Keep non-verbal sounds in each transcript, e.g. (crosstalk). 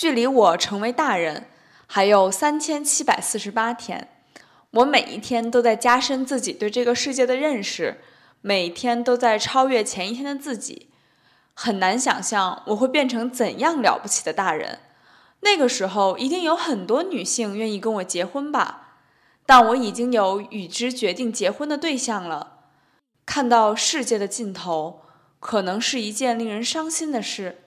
距离我成为大人还有三千七百四十八天。我每一天都在加深自己对这个世界的认识，每天都在超越前一天的自己。很难想象我会变成怎样了不起的大人。那个时候一定有很多女性愿意跟我结婚吧？但我已经有与之决定结婚的对象了。看到世界的尽头，可能是一件令人伤心的事。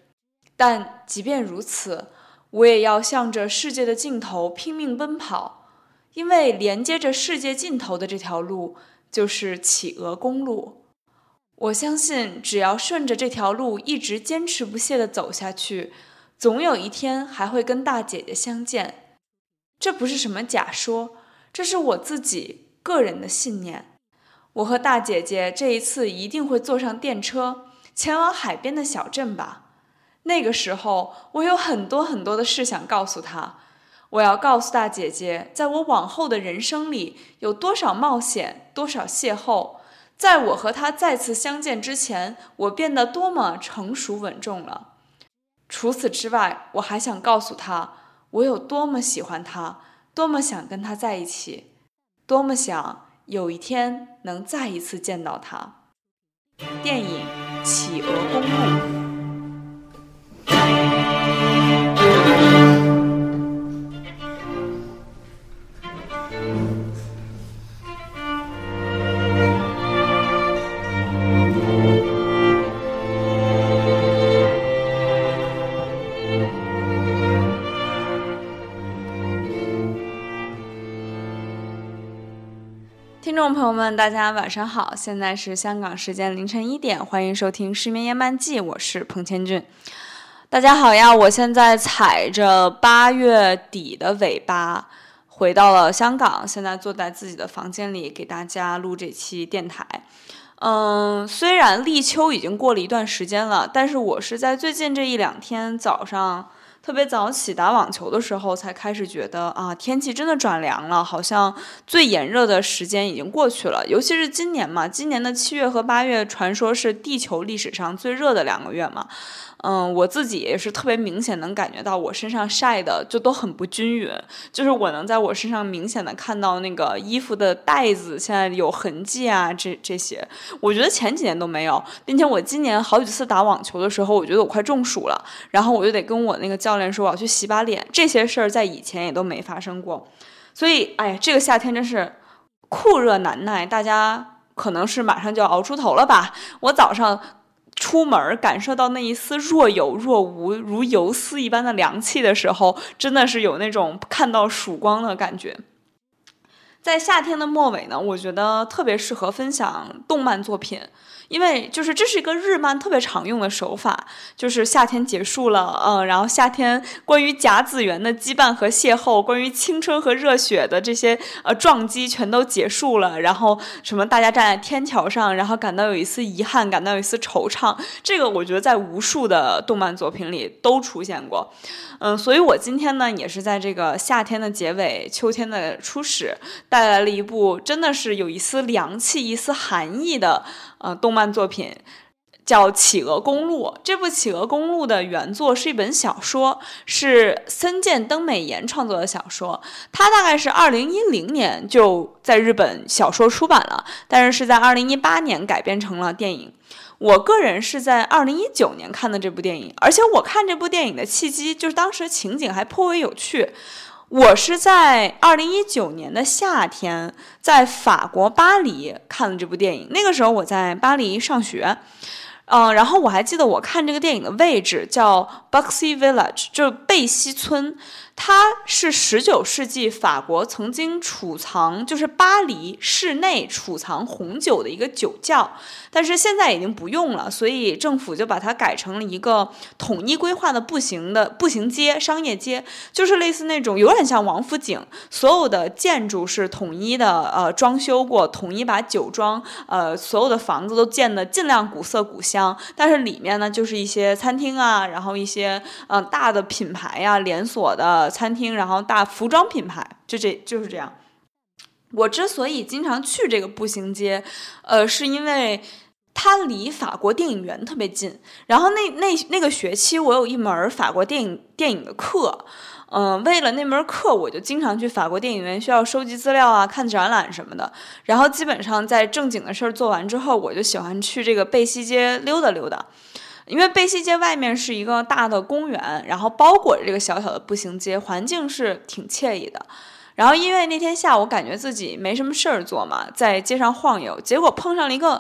但即便如此，我也要向着世界的尽头拼命奔跑。因为连接着世界尽头的这条路就是企鹅公路，我相信只要顺着这条路一直坚持不懈地走下去，总有一天还会跟大姐姐相见。这不是什么假说，这是我自己个人的信念。我和大姐姐这一次一定会坐上电车，前往海边的小镇吧。那个时候，我有很多很多的事想告诉她。我要告诉大姐姐，在我往后的人生里，有多少冒险，多少邂逅。在我和她再次相见之前，我变得多么成熟稳重了。除此之外，我还想告诉她，我有多么喜欢她，多么想跟她在一起，多么想有一天能再一次见到她。电影《企鹅公路》。们，大家晚上好，现在是香港时间凌晨一点，欢迎收听《失眠夜漫记》，我是彭千俊。大家好呀，我现在踩着八月底的尾巴回到了香港，现在坐在自己的房间里给大家录这期电台。嗯，虽然立秋已经过了一段时间了，但是我是在最近这一两天早上。特别早起打网球的时候，才开始觉得啊，天气真的转凉了，好像最炎热的时间已经过去了。尤其是今年嘛，今年的七月和八月，传说是地球历史上最热的两个月嘛。嗯，我自己也是特别明显能感觉到我身上晒的就都很不均匀，就是我能在我身上明显的看到那个衣服的带子现在有痕迹啊，这这些，我觉得前几年都没有，并且我今年好几次打网球的时候，我觉得我快中暑了，然后我就得跟我那个教练说我要去洗把脸，这些事儿在以前也都没发生过，所以哎，这个夏天真是酷热难耐，大家可能是马上就要熬出头了吧，我早上。出门感受到那一丝若有若无、如游丝一般的凉气的时候，真的是有那种看到曙光的感觉。在夏天的末尾呢，我觉得特别适合分享动漫作品。因为就是这是一个日漫特别常用的手法，就是夏天结束了，嗯，然后夏天关于甲子园的羁绊和邂逅，关于青春和热血的这些呃撞击全都结束了，然后什么大家站在天桥上，然后感到有一丝遗憾，感到有一丝惆怅，这个我觉得在无数的动漫作品里都出现过，嗯，所以我今天呢也是在这个夏天的结尾，秋天的初始，带来了一部真的是有一丝凉气、一丝寒意的。呃，动漫作品叫《企鹅公路》。这部《企鹅公路》的原作是一本小说，是森见登美彦创作的小说。它大概是二零一零年就在日本小说出版了，但是是在二零一八年改编成了电影。我个人是在二零一九年看的这部电影，而且我看这部电影的契机就是当时情景还颇为有趣。我是在二零一九年的夏天，在法国巴黎看了这部电影。那个时候我在巴黎上学，嗯，然后我还记得我看这个电影的位置叫 Buxy Village，就是贝西村。它是十九世纪法国曾经储藏，就是巴黎室内储藏红酒的一个酒窖，但是现在已经不用了，所以政府就把它改成了一个统一规划的步行的步行街、商业街，就是类似那种有点像王府井，所有的建筑是统一的，呃，装修过，统一把酒庄，呃，所有的房子都建的尽量古色古香，但是里面呢就是一些餐厅啊，然后一些嗯大的品牌呀，连锁的。餐厅，然后大服装品牌，就这就是这样。我之所以经常去这个步行街，呃，是因为它离法国电影园特别近。然后那那那个学期我有一门法国电影电影的课，嗯，为了那门课，我就经常去法国电影院，需要收集资料啊，看展览什么的。然后基本上在正经的事儿做完之后，我就喜欢去这个贝西街溜达溜达。因为贝西街外面是一个大的公园，然后包裹着这个小小的步行街，环境是挺惬意的。然后因为那天下午感觉自己没什么事儿做嘛，在街上晃悠，结果碰上了一个，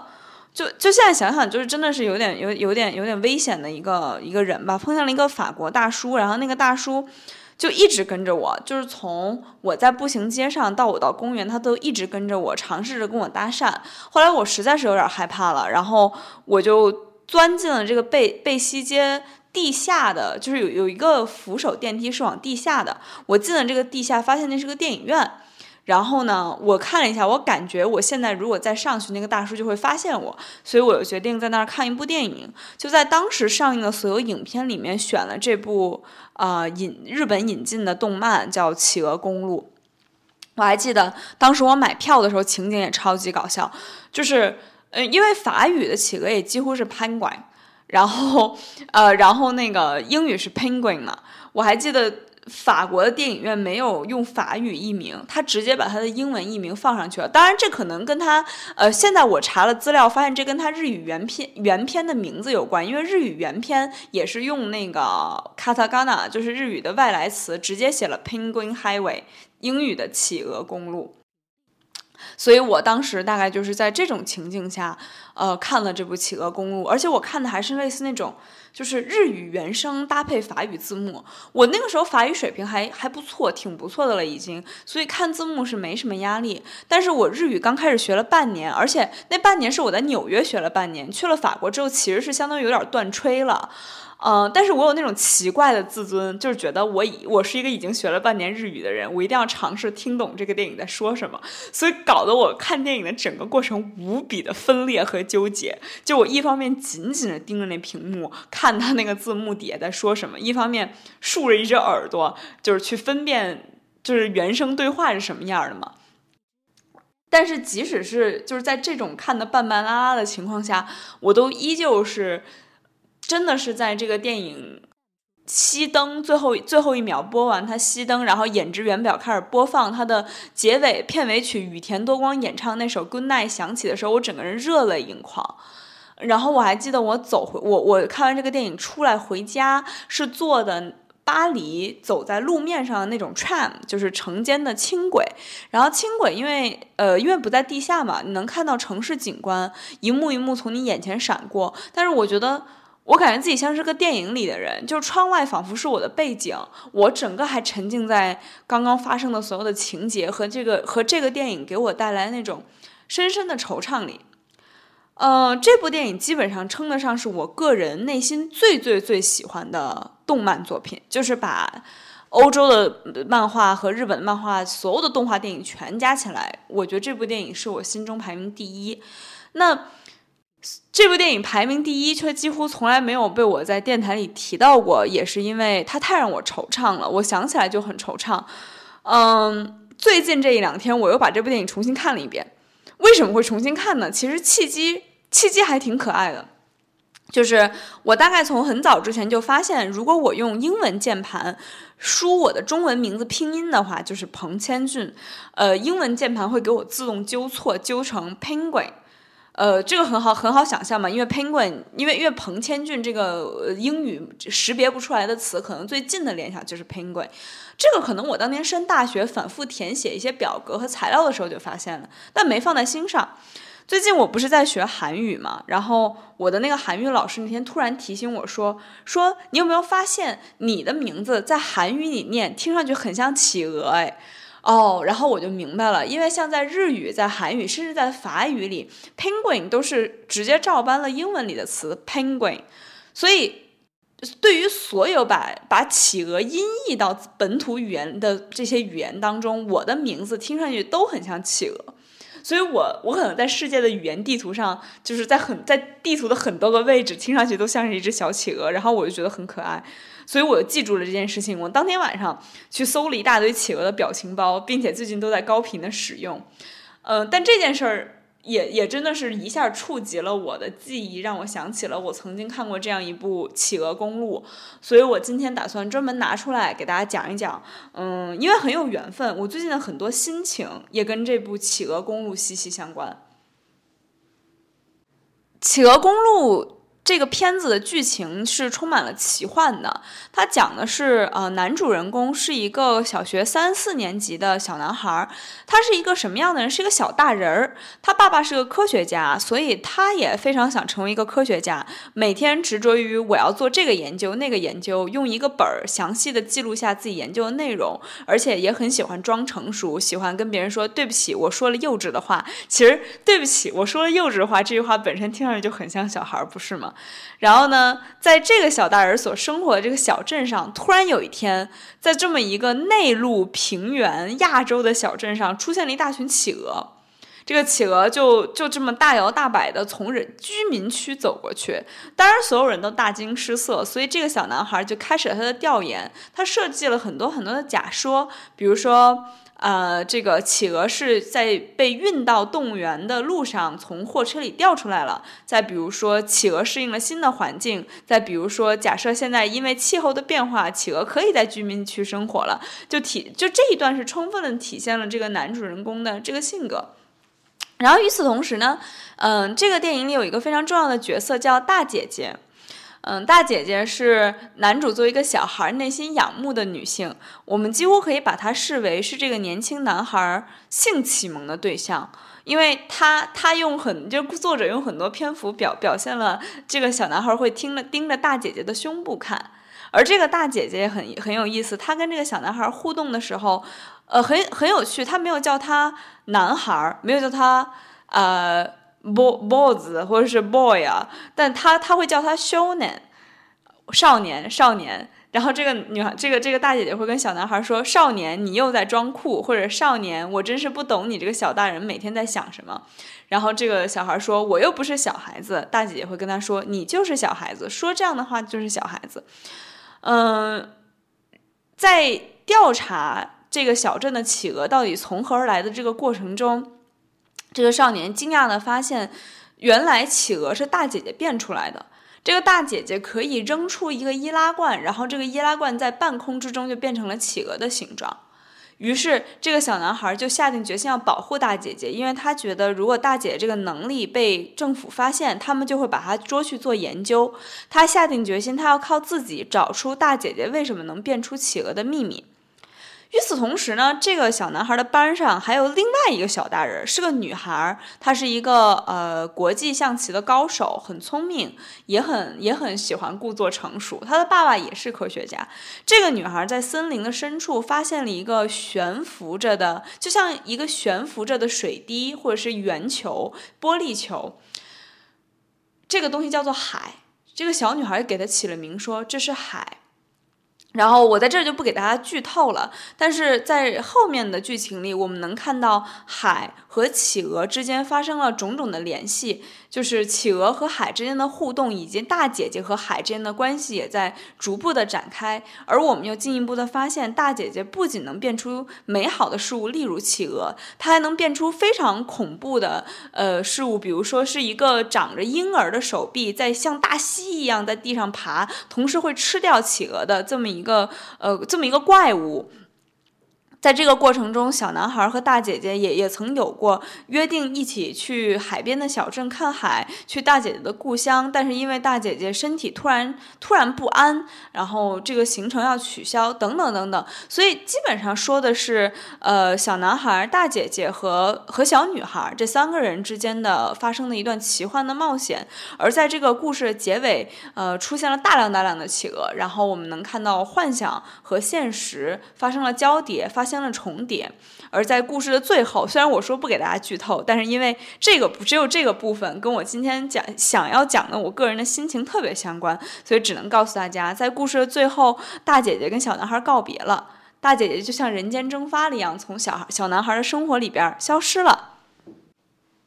就就现在想想，就是真的是有点有有点有点危险的一个一个人吧。碰上了一个法国大叔，然后那个大叔就一直跟着我，就是从我在步行街上到我到公园，他都一直跟着我，尝试着跟我搭讪。后来我实在是有点害怕了，然后我就。钻进了这个贝贝西街地下的，就是有有一个扶手电梯是往地下的。我进了这个地下，发现那是个电影院。然后呢，我看了一下，我感觉我现在如果再上去，那个大叔就会发现我，所以我决定在那儿看一部电影。就在当时上映的所有影片里面，选了这部啊引日本引进的动漫，叫《企鹅公路》。我还记得当时我买票的时候，情景也超级搞笑，就是。嗯，因为法语的企鹅也几乎是 penguin，然后，呃，然后那个英语是 penguin 嘛。我还记得法国的电影院没有用法语译名，他直接把他的英文译名放上去了。当然，这可能跟他，呃，现在我查了资料，发现这跟他日语原片原片的名字有关，因为日语原片也是用那个 katakana，就是日语的外来词，直接写了 penguin highway，英语的企鹅公路。所以我当时大概就是在这种情境下，呃，看了这部《企鹅公路》，而且我看的还是类似那种，就是日语原声搭配法语字幕。我那个时候法语水平还还不错，挺不错的了已经，所以看字幕是没什么压力。但是我日语刚开始学了半年，而且那半年是我在纽约学了半年，去了法国之后其实是相当于有点断吹了。嗯，但是我有那种奇怪的自尊，就是觉得我已我是一个已经学了半年日语的人，我一定要尝试听懂这个电影在说什么，所以搞得我看电影的整个过程无比的分裂和纠结。就我一方面紧紧的盯着那屏幕，看他那个字幕底下在说什么，一方面竖着一只耳朵，就是去分辨就是原声对话是什么样的嘛。但是即使是就是在这种看的半半拉拉的情况下，我都依旧是。真的是在这个电影熄灯最后最后一秒播完，它熄灯，然后演职员表开始播放它的结尾片尾曲，羽田多光演唱那首《Good Night》响起的时候，我整个人热泪盈眶。然后我还记得我走回我我看完这个电影出来回家是坐的巴黎走在路面上的那种 tram，就是城间的轻轨。然后轻轨因为呃因为不在地下嘛，你能看到城市景观一幕一幕从你眼前闪过，但是我觉得。我感觉自己像是个电影里的人，就是窗外仿佛是我的背景，我整个还沉浸在刚刚发生的所有的情节和这个和这个电影给我带来那种深深的惆怅里。呃，这部电影基本上称得上是我个人内心最最最喜欢的动漫作品，就是把欧洲的漫画和日本漫画所有的动画电影全加起来，我觉得这部电影是我心中排名第一。那。这部电影排名第一，却几乎从来没有被我在电台里提到过，也是因为它太让我惆怅了。我想起来就很惆怅。嗯，最近这一两天，我又把这部电影重新看了一遍。为什么会重新看呢？其实契机契机还挺可爱的，就是我大概从很早之前就发现，如果我用英文键盘输我的中文名字拼音的话，就是彭千俊，呃，英文键盘会给我自动纠错，纠成 penguin。呃，这个很好，很好想象嘛，因为 penguin，因为因为彭千俊这个英语识别不出来的词，可能最近的联想就是 penguin。这个可能我当年升大学反复填写一些表格和材料的时候就发现了，但没放在心上。最近我不是在学韩语嘛，然后我的那个韩语老师那天突然提醒我说，说你有没有发现你的名字在韩语里念听上去很像企鹅？哎。哦，然后我就明白了，因为像在日语、在韩语，甚至在法语里，penguin 都是直接照搬了英文里的词 penguin，所以对于所有把把企鹅音译到本土语言的这些语言当中，我的名字听上去都很像企鹅，所以我我可能在世界的语言地图上，就是在很在地图的很多个位置，听上去都像是一只小企鹅，然后我就觉得很可爱。所以我就记住了这件事情。我当天晚上去搜了一大堆企鹅的表情包，并且最近都在高频的使用。嗯，但这件事儿也也真的是一下触及了我的记忆，让我想起了我曾经看过这样一部《企鹅公路》，所以我今天打算专门拿出来给大家讲一讲。嗯，因为很有缘分，我最近的很多心情也跟这部《企鹅公路》息息相关。《企鹅公路》。这个片子的剧情是充满了奇幻的，它讲的是，呃，男主人公是一个小学三四年级的小男孩儿，他是一个什么样的人？是一个小大人儿。他爸爸是个科学家，所以他也非常想成为一个科学家，每天执着于我要做这个研究那个研究，用一个本儿详细的记录下自己研究的内容，而且也很喜欢装成熟，喜欢跟别人说对不起，我说了幼稚的话。其实对不起，我说了幼稚的话，这句话本身听上去就很像小孩，不是吗？然后呢，在这个小大人所生活的这个小镇上，突然有一天，在这么一个内陆平原、亚洲的小镇上，出现了一大群企鹅。这个企鹅就就这么大摇大摆的从人居民区走过去，当然所有人都大惊失色。所以这个小男孩就开始了他的调研，他设计了很多很多的假说，比如说。呃，这个企鹅是在被运到动物园的路上从货车里掉出来了。再比如说，企鹅适应了新的环境。再比如说，假设现在因为气候的变化，企鹅可以在居民区生活了。就体就这一段是充分的体现了这个男主人公的这个性格。然后与此同时呢，嗯，这个电影里有一个非常重要的角色叫大姐姐。嗯，大姐姐是男主作为一个小孩内心仰慕的女性，我们几乎可以把她视为是这个年轻男孩性启蒙的对象，因为他他用很就作者用很多篇幅表表现了这个小男孩会听了盯着大姐姐的胸部看，而这个大姐姐很很有意思，她跟这个小男孩互动的时候，呃，很很有趣，她没有叫他男孩，没有叫他呃。Bo boys 或者是 boy 啊，但他他会叫他少年，少年少年。然后这个女孩，这个这个大姐姐会跟小男孩说：“少年，你又在装酷。”或者“少年，我真是不懂你这个小大人每天在想什么。”然后这个小孩说：“我又不是小孩子。”大姐姐会跟他说：“你就是小孩子，说这样的话就是小孩子。”嗯，在调查这个小镇的企鹅到底从何而来的这个过程中。这个少年惊讶地发现，原来企鹅是大姐姐变出来的。这个大姐姐可以扔出一个易拉罐，然后这个易拉罐在半空之中就变成了企鹅的形状。于是，这个小男孩就下定决心要保护大姐姐，因为他觉得如果大姐姐这个能力被政府发现，他们就会把他捉去做研究。他下定决心，他要靠自己找出大姐姐为什么能变出企鹅的秘密。与此同时呢，这个小男孩的班上还有另外一个小大人，是个女孩，她是一个呃国际象棋的高手，很聪明，也很也很喜欢故作成熟。她的爸爸也是科学家。这个女孩在森林的深处发现了一个悬浮着的，就像一个悬浮着的水滴或者是圆球、玻璃球。这个东西叫做海。这个小女孩给它起了名，说这是海。然后我在这就不给大家剧透了，但是在后面的剧情里，我们能看到海和企鹅之间发生了种种的联系，就是企鹅和海之间的互动，以及大姐姐和海之间的关系也在逐步的展开。而我们又进一步的发现，大姐姐不仅能变出美好的事物，例如企鹅，她还能变出非常恐怖的呃事物，比如说是一个长着婴儿的手臂在像大蜥一样在地上爬，同时会吃掉企鹅的这么一。一个呃，这么一个怪物。在这个过程中，小男孩和大姐姐也也曾有过约定，一起去海边的小镇看海，去大姐姐的故乡。但是因为大姐姐身体突然突然不安，然后这个行程要取消，等等等等。所以基本上说的是，呃，小男孩、大姐姐和和小女孩这三个人之间的发生的一段奇幻的冒险。而在这个故事的结尾，呃，出现了大量大量的企鹅，然后我们能看到幻想和现实发生了交叠，发。相的重叠，而在故事的最后，虽然我说不给大家剧透，但是因为这个不只有这个部分跟我今天讲想要讲的我个人的心情特别相关，所以只能告诉大家，在故事的最后，大姐姐跟小男孩告别了，大姐姐就像人间蒸发了一样，从小孩小男孩的生活里边消失了。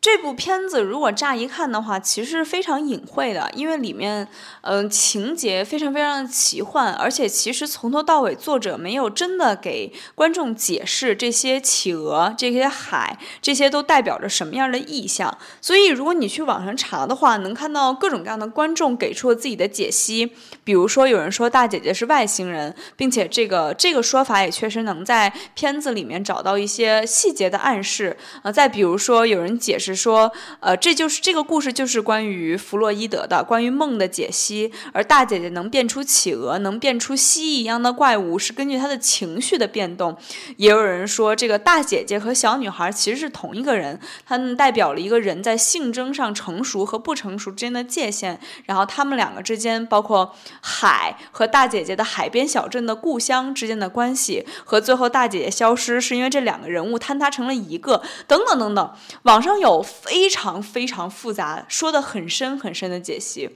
这部片子如果乍一看的话，其实是非常隐晦的，因为里面，嗯，情节非常非常的奇幻，而且其实从头到尾作者没有真的给观众解释这些企鹅、这些海、这些都代表着什么样的意象。所以，如果你去网上查的话，能看到各种各样的观众给出了自己的解析。比如说，有人说大姐姐是外星人，并且这个这个说法也确实能在片子里面找到一些细节的暗示。呃，再比如说，有人解释。说，呃，这就是这个故事，就是关于弗洛伊德的，关于梦的解析。而大姐姐能变出企鹅，能变出蜥蜴一样的怪物，是根据她的情绪的变动。也有人说，这个大姐姐和小女孩其实是同一个人，他们代表了一个人在性征上成熟和不成熟之间的界限。然后他们两个之间，包括海和大姐姐的海边小镇的故乡之间的关系，和最后大姐姐消失是因为这两个人物坍塌成了一个，等等等等。网上有。非常非常复杂，说的很深很深的解析，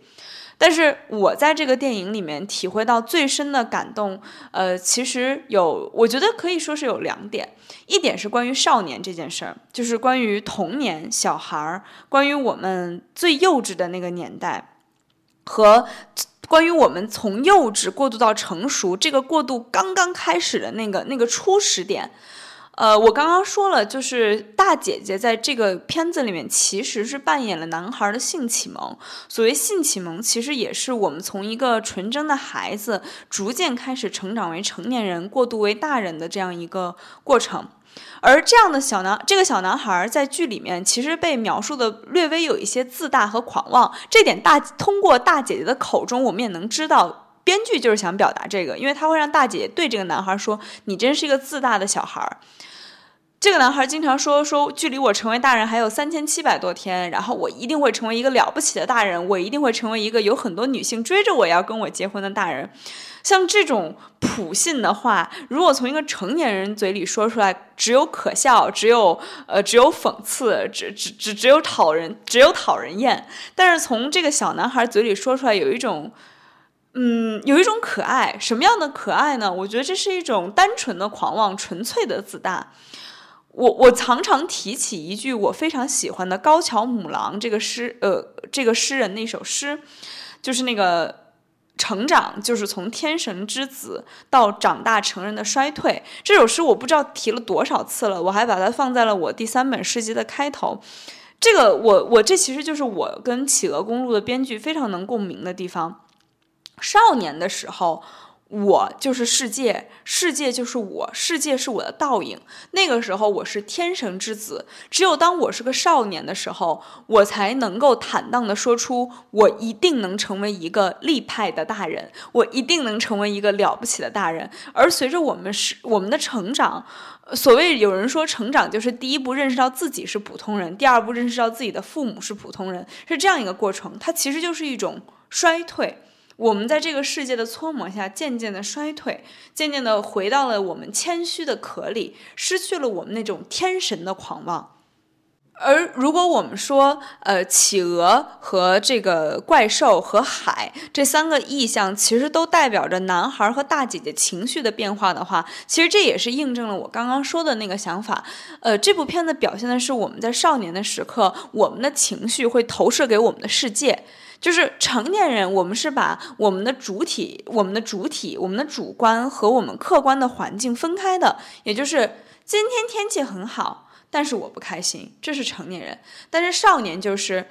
但是我在这个电影里面体会到最深的感动，呃，其实有，我觉得可以说是有两点，一点是关于少年这件事儿，就是关于童年小孩儿，关于我们最幼稚的那个年代，和关于我们从幼稚过渡到成熟这个过渡刚刚开始的那个那个初始点。呃，我刚刚说了，就是大姐姐在这个片子里面其实是扮演了男孩的性启蒙。所谓性启蒙，其实也是我们从一个纯真的孩子逐渐开始成长为成年人、过渡为大人的这样一个过程。而这样的小男，这个小男孩在剧里面其实被描述的略微有一些自大和狂妄。这点大通过大姐姐的口中，我们也能知道。编剧就是想表达这个，因为他会让大姐对这个男孩说：“你真是一个自大的小孩。”这个男孩经常说：“说距离我成为大人还有三千七百多天，然后我一定会成为一个了不起的大人，我一定会成为一个有很多女性追着我要跟我结婚的大人。”像这种普信的话，如果从一个成年人嘴里说出来，只有可笑，只有呃，只有讽刺，只只只只有讨人，只有讨人厌。但是从这个小男孩嘴里说出来，有一种。嗯，有一种可爱，什么样的可爱呢？我觉得这是一种单纯的狂妄，纯粹的自大。我我常常提起一句我非常喜欢的高桥母郎这个诗，呃，这个诗人那首诗，就是那个成长，就是从天神之子到长大成人的衰退。这首诗我不知道提了多少次了，我还把它放在了我第三本诗集的开头。这个我我这其实就是我跟《企鹅公路》的编剧非常能共鸣的地方。少年的时候，我就是世界，世界就是我，世界是我的倒影。那个时候，我是天神之子。只有当我是个少年的时候，我才能够坦荡地说出：我一定能成为一个立派的大人，我一定能成为一个了不起的大人。而随着我们是我们的成长，所谓有人说，成长就是第一步认识到自己是普通人，第二步认识到自己的父母是普通人，是这样一个过程。它其实就是一种衰退。我们在这个世界的搓磨下，渐渐的衰退，渐渐的回到了我们谦虚的壳里，失去了我们那种天神的狂妄。而如果我们说，呃，企鹅和这个怪兽和海这三个意象，其实都代表着男孩和大姐姐情绪的变化的话，其实这也是印证了我刚刚说的那个想法。呃，这部片子表现的是我们在少年的时刻，我们的情绪会投射给我们的世界。就是成年人，我们是把我们的主体、我们的主体、我们的主观和我们客观的环境分开的。也就是今天天气很好，但是我不开心，这是成年人。但是少年就是。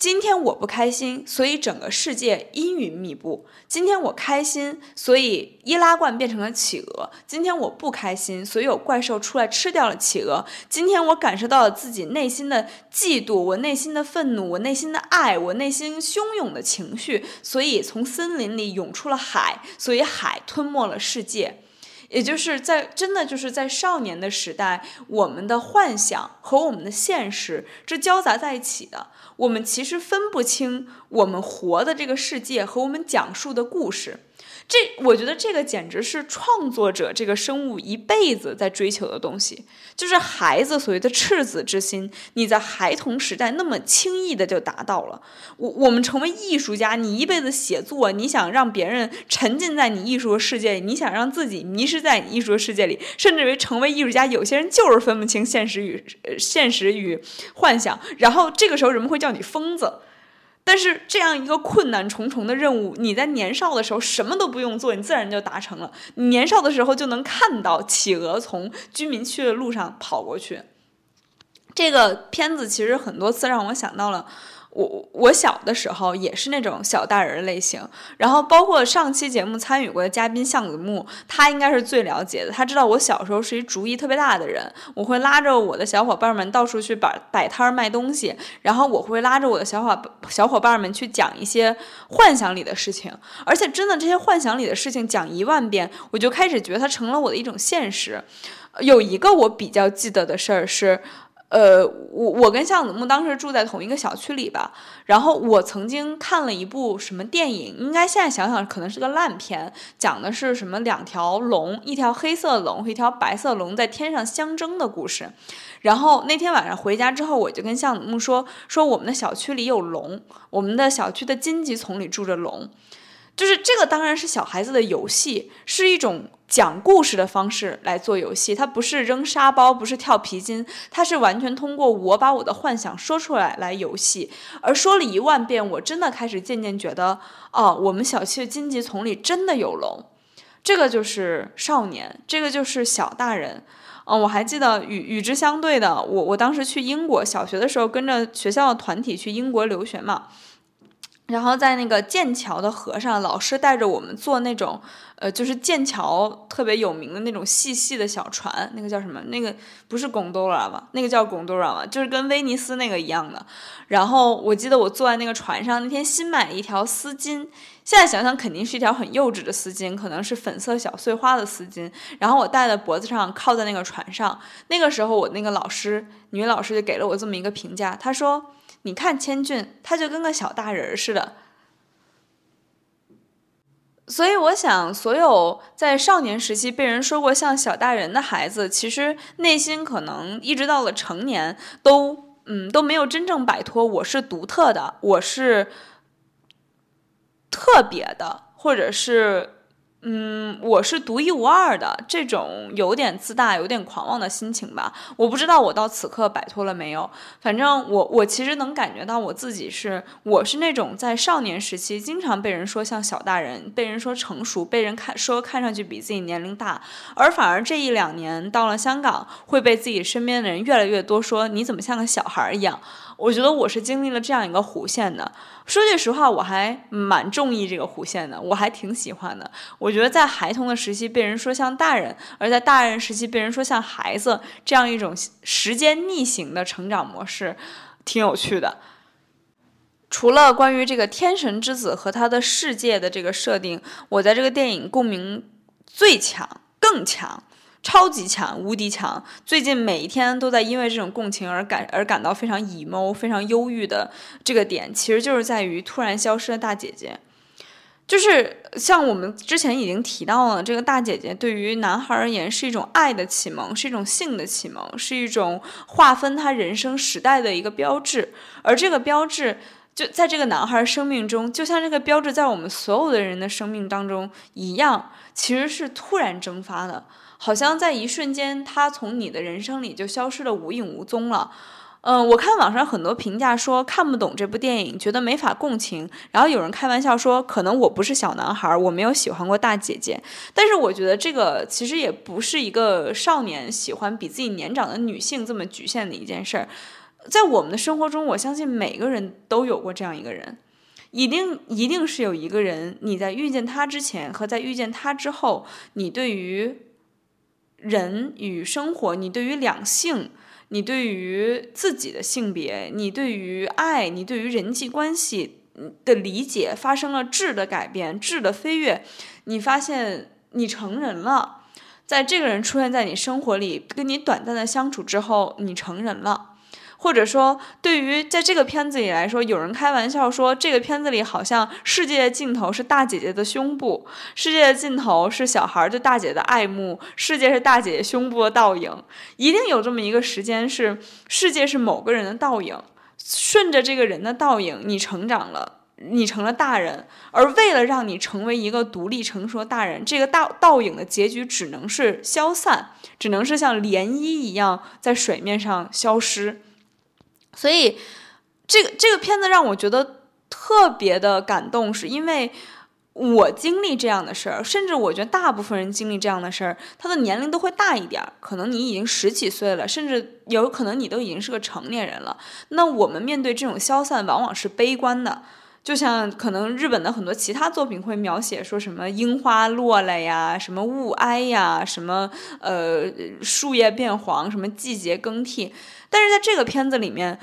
今天我不开心，所以整个世界阴云密布。今天我开心，所以易拉罐变成了企鹅。今天我不开心，所以有怪兽出来吃掉了企鹅。今天我感受到了自己内心的嫉妒，我内心的愤怒，我内心的爱，我内心汹涌的情绪，所以从森林里涌出了海，所以海吞没了世界。也就是在真的就是在少年的时代，我们的幻想和我们的现实是交杂在一起的，我们其实分不清我们活的这个世界和我们讲述的故事。这我觉得这个简直是创作者这个生物一辈子在追求的东西，就是孩子所谓的赤子之心，你在孩童时代那么轻易的就达到了。我我们成为艺术家，你一辈子写作，你想让别人沉浸在你艺术的世界里，你想让自己迷失在你艺术的世界里，甚至于成为艺术家，有些人就是分不清现实与现实与幻想，然后这个时候人们会叫你疯子。但是这样一个困难重重的任务，你在年少的时候什么都不用做，你自然就达成了。你年少的时候就能看到企鹅从居民区的路上跑过去。这个片子其实很多次让我想到了。我我小的时候也是那种小大人类型，然后包括上期节目参与过的嘉宾向子木，他应该是最了解的。他知道我小时候是一主意特别大的人，我会拉着我的小伙伴们到处去摆摆摊卖东西，然后我会拉着我的小伙小伙伴们去讲一些幻想里的事情，而且真的这些幻想里的事情讲一万遍，我就开始觉得它成了我的一种现实。有一个我比较记得的事儿是。呃，我我跟向子木当时住在同一个小区里吧，然后我曾经看了一部什么电影，应该现在想想可能是个烂片，讲的是什么两条龙，一条黑色龙和一条白色龙在天上相争的故事。然后那天晚上回家之后，我就跟向子木说说我们的小区里有龙，我们的小区的荆棘丛里住着龙。就是这个当然是小孩子的游戏，是一种讲故事的方式来做游戏。它不是扔沙包，不是跳皮筋，它是完全通过我把我的幻想说出来来游戏。而说了一万遍，我真的开始渐渐觉得，哦，我们小区的荆棘丛里真的有龙。这个就是少年，这个就是小大人。嗯，我还记得与与之相对的，我我当时去英国小学的时候，跟着学校的团体去英国留学嘛。然后在那个剑桥的河上，老师带着我们坐那种，呃，就是剑桥特别有名的那种细细的小船，那个叫什么？那个不是贡多拉吗？那个叫贡多拉吗？就是跟威尼斯那个一样的。然后我记得我坐在那个船上，那天新买一条丝巾，现在想想肯定是一条很幼稚的丝巾，可能是粉色小碎花的丝巾。然后我戴在脖子上，靠在那个船上。那个时候我那个老师，女老师就给了我这么一个评价，她说。你看千俊，他就跟个小大人似的。所以我想，所有在少年时期被人说过像小大人的孩子，其实内心可能一直到了成年，都嗯都没有真正摆脱“我是独特的，我是特别的”，或者是。嗯，我是独一无二的，这种有点自大、有点狂妄的心情吧。我不知道我到此刻摆脱了没有。反正我，我其实能感觉到我自己是，我是那种在少年时期经常被人说像小大人，被人说成熟，被人看说看上去比自己年龄大，而反而这一两年到了香港，会被自己身边的人越来越多说你怎么像个小孩一样。我觉得我是经历了这样一个弧线的。说句实话，我还蛮中意这个弧线的，我还挺喜欢的。我觉得在孩童的时期被人说像大人，而在大人时期被人说像孩子，这样一种时间逆行的成长模式，挺有趣的。除了关于这个天神之子和他的世界的这个设定，我在这个电影共鸣最强、更强。超级强，无敌强。最近每一天都在因为这种共情而感而感到非常 emo、非常忧郁的这个点，其实就是在于突然消失的大姐姐。就是像我们之前已经提到了，这个大姐姐对于男孩而言是一种爱的启蒙，是一种性的启蒙，是一种划分他人生时代的一个标志。而这个标志就在这个男孩生命中，就像这个标志在我们所有的人的生命当中一样，其实是突然蒸发的。好像在一瞬间，他从你的人生里就消失的无影无踪了。嗯，我看网上很多评价说看不懂这部电影，觉得没法共情。然后有人开玩笑说，可能我不是小男孩，我没有喜欢过大姐姐。但是我觉得这个其实也不是一个少年喜欢比自己年长的女性这么局限的一件事儿。在我们的生活中，我相信每个人都有过这样一个人，一定一定是有一个人，你在遇见他之前和在遇见他之后，你对于。人与生活，你对于两性，你对于自己的性别，你对于爱，你对于人际关系的理解发生了质的改变，质的飞跃。你发现你成人了，在这个人出现在你生活里，跟你短暂的相处之后，你成人了。或者说对于在这个片子里来说，有人开玩笑说，这个片子里好像世界的尽头是大姐姐的胸部，世界的尽头是小孩对大姐的爱慕，世界是大姐姐胸部的倒影，一定有这么一个时间是世界是某个人的倒影，顺着这个人的倒影，你成长了。你成了大人，而为了让你成为一个独立成熟的大人，这个倒倒影的结局只能是消散，只能是像涟漪一样在水面上消失。所以，这个这个片子让我觉得特别的感动，是因为我经历这样的事儿，甚至我觉得大部分人经历这样的事儿，他的年龄都会大一点。可能你已经十几岁了，甚至有可能你都已经是个成年人了。那我们面对这种消散，往往是悲观的。就像可能日本的很多其他作品会描写说什么樱花落了呀，什么雾霭呀，什么呃树叶变黄，什么季节更替。但是在这个片子里面，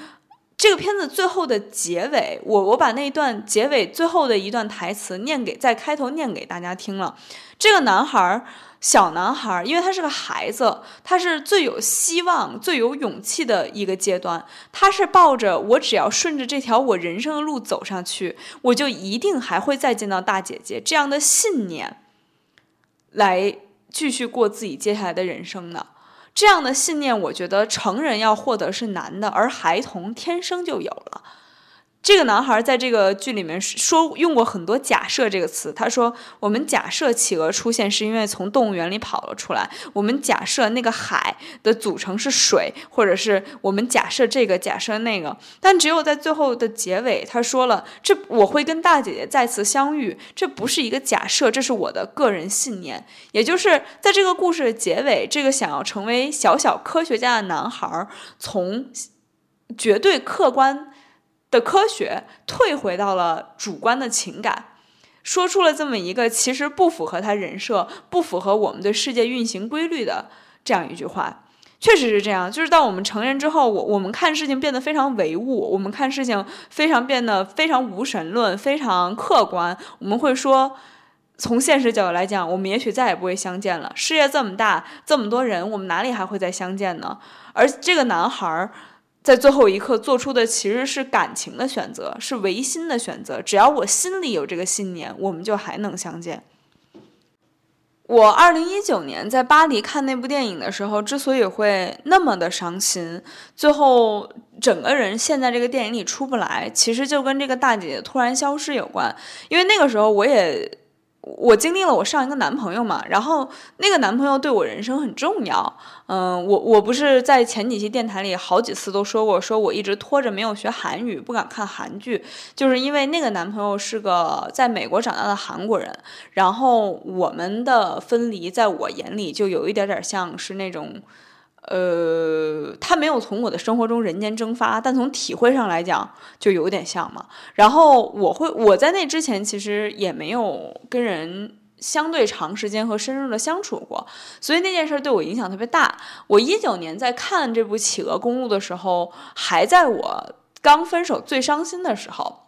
这个片子最后的结尾，我我把那一段结尾最后的一段台词念给在开头念给大家听了。这个男孩儿。小男孩，因为他是个孩子，他是最有希望、最有勇气的一个阶段。他是抱着我只要顺着这条我人生的路走上去，我就一定还会再见到大姐姐这样的信念，来继续过自己接下来的人生的。这样的信念，我觉得成人要获得是难的，而孩童天生就有了。这个男孩在这个剧里面说用过很多“假设”这个词。他说：“我们假设企鹅出现是因为从动物园里跑了出来。我们假设那个海的组成是水，或者是我们假设这个，假设那个。但只有在最后的结尾，他说了：这我会跟大姐姐再次相遇。这不是一个假设，这是我的个人信念。也就是在这个故事的结尾，这个想要成为小小科学家的男孩，从绝对客观。”的科学退回到了主观的情感，说出了这么一个其实不符合他人设、不符合我们对世界运行规律的这样一句话，确实是这样。就是到我们成人之后，我我们看事情变得非常唯物，我们看事情非常变得非常无神论、非常客观。我们会说，从现实角度来讲，我们也许再也不会相见了。世界这么大，这么多人，我们哪里还会再相见呢？而这个男孩儿。在最后一刻做出的其实是感情的选择，是唯心的选择。只要我心里有这个信念，我们就还能相见。我二零一九年在巴黎看那部电影的时候，之所以会那么的伤心，最后整个人陷在这个电影里出不来，其实就跟这个大姐姐突然消失有关。因为那个时候我也。我经历了我上一个男朋友嘛，然后那个男朋友对我人生很重要。嗯，我我不是在前几期电台里好几次都说过，说我一直拖着没有学韩语，不敢看韩剧，就是因为那个男朋友是个在美国长大的韩国人。然后我们的分离，在我眼里就有一点点像是那种。呃，他没有从我的生活中人间蒸发，但从体会上来讲，就有点像嘛。然后我会，我在那之前其实也没有跟人相对长时间和深入的相处过，所以那件事对我影响特别大。我一九年在看这部《企鹅公路》的时候，还在我刚分手最伤心的时候，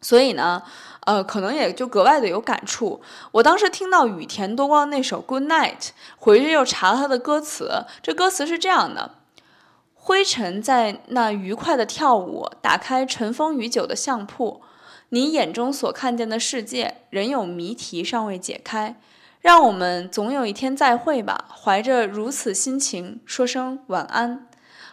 所以呢。呃，可能也就格外的有感触。我当时听到羽田多光那首《Good Night》，回去又查了他的歌词。这歌词是这样的：灰尘在那愉快的跳舞，打开尘封已久的相簿，你眼中所看见的世界，仍有谜题尚未解开。让我们总有一天再会吧，怀着如此心情，说声晚安。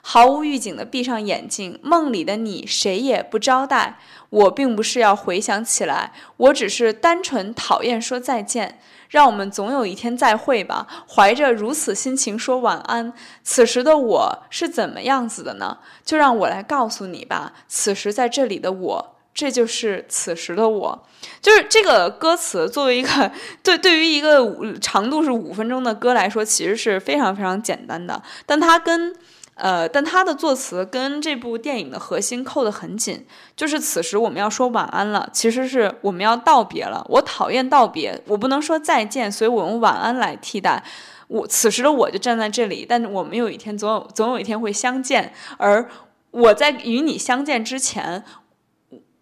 毫无预警地闭上眼睛，梦里的你谁也不招待。我并不是要回想起来，我只是单纯讨厌说再见。让我们总有一天再会吧，怀着如此心情说晚安。此时的我是怎么样子的呢？就让我来告诉你吧。此时在这里的我，这就是此时的我。就是这个歌词，作为一个 (laughs) 对对于一个长度是五分钟的歌来说，其实是非常非常简单的，但它跟。呃，但他的作词跟这部电影的核心扣得很紧，就是此时我们要说晚安了，其实是我们要道别了。我讨厌道别，我不能说再见，所以我用晚安来替代。我此时的我就站在这里，但我们有一天总有总有一天会相见，而我在与你相见之前，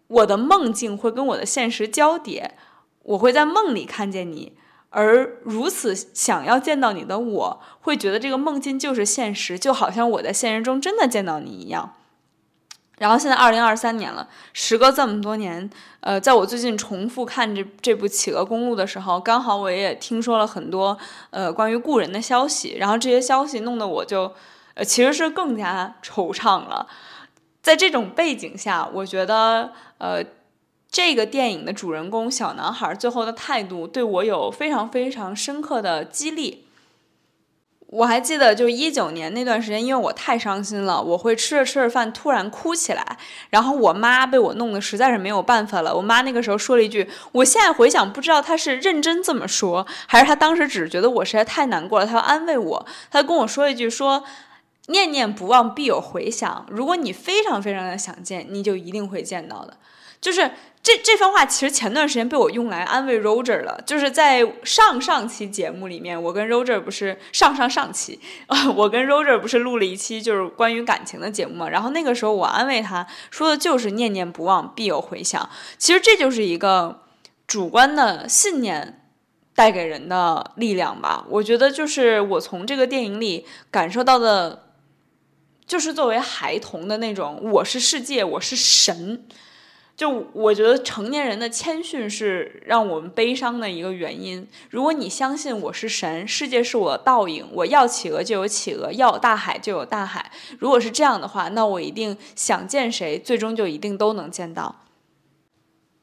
我的梦境会跟我的现实交叠，我会在梦里看见你。而如此想要见到你的我，会觉得这个梦境就是现实，就好像我在现实中真的见到你一样。然后现在二零二三年了，时隔这么多年，呃，在我最近重复看这这部《企鹅公路》的时候，刚好我也听说了很多呃关于故人的消息，然后这些消息弄得我就呃其实是更加惆怅了。在这种背景下，我觉得呃这个电影的主人公小男孩最后的态度对我有非常非常深刻的激励。我还记得，就一九年那段时间，因为我太伤心了，我会吃着吃着饭突然哭起来，然后我妈被我弄得实在是没有办法了。我妈那个时候说了一句，我现在回想不知道她是认真这么说，还是她当时只是觉得我实在太难过了，她要安慰我。她跟我说一句说，念念不忘必有回响，如果你非常非常的想见，你就一定会见到的，就是。这这番话其实前段时间被我用来安慰 Roger 了，就是在上上期节目里面，我跟 Roger 不是上上上期，我跟 Roger 不是录了一期就是关于感情的节目嘛，然后那个时候我安慰他说的就是念念不忘必有回响，其实这就是一个主观的信念带给人的力量吧。我觉得就是我从这个电影里感受到的，就是作为孩童的那种我是世界，我是神。就我觉得成年人的谦逊是让我们悲伤的一个原因。如果你相信我是神，世界是我的倒影，我要企鹅就有企鹅，要大海就有大海。如果是这样的话，那我一定想见谁，最终就一定都能见到。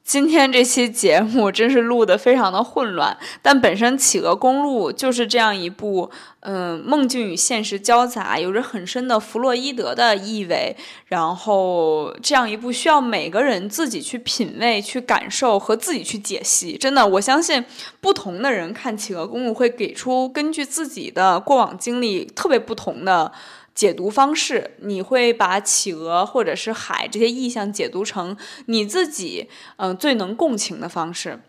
今天这期节目真是录的非常的混乱，但本身《企鹅公路》就是这样一部，嗯，梦境与现实交杂，有着很深的弗洛伊德的意味，然后这样一部需要每个人自己去品味、去感受和自己去解析。真的，我相信不同的人看《企鹅公路》会给出根据自己的过往经历特别不同的。解读方式，你会把企鹅或者是海这些意象解读成你自己嗯最能共情的方式。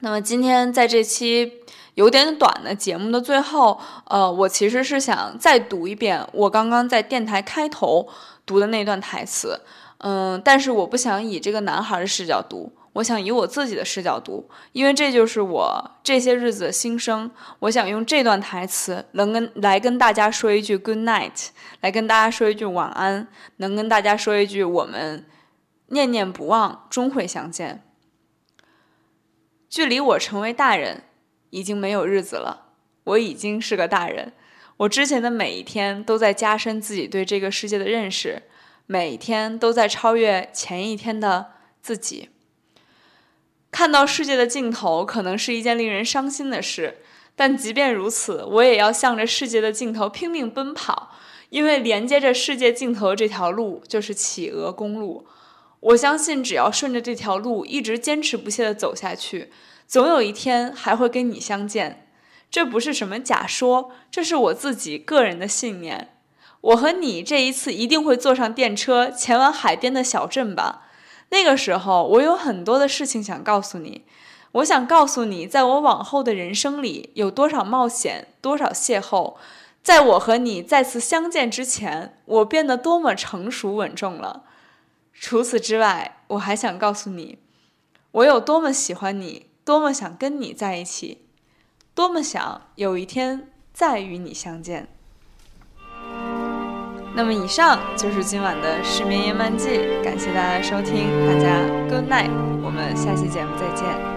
那么今天在这期有点短的节目的最后，呃，我其实是想再读一遍我刚刚在电台开头读的那段台词，嗯，但是我不想以这个男孩的视角读。我想以我自己的视角读，因为这就是我这些日子的心声。我想用这段台词，能跟来跟大家说一句 good night，来跟大家说一句晚安，能跟大家说一句我们念念不忘，终会相见。距离我成为大人已经没有日子了，我已经是个大人。我之前的每一天都在加深自己对这个世界的认识，每一天都在超越前一天的自己。看到世界的尽头可能是一件令人伤心的事，但即便如此，我也要向着世界的尽头拼命奔跑，因为连接着世界尽头的这条路就是企鹅公路。我相信，只要顺着这条路一直坚持不懈地走下去，总有一天还会跟你相见。这不是什么假说，这是我自己个人的信念。我和你这一次一定会坐上电车，前往海边的小镇吧。那个时候，我有很多的事情想告诉你。我想告诉你，在我往后的人生里，有多少冒险，多少邂逅。在我和你再次相见之前，我变得多么成熟稳重了。除此之外，我还想告诉你，我有多么喜欢你，多么想跟你在一起，多么想有一天再与你相见。那么以上就是今晚的失眠夜漫记，感谢大家收听，大家 good night，我们下期节目再见。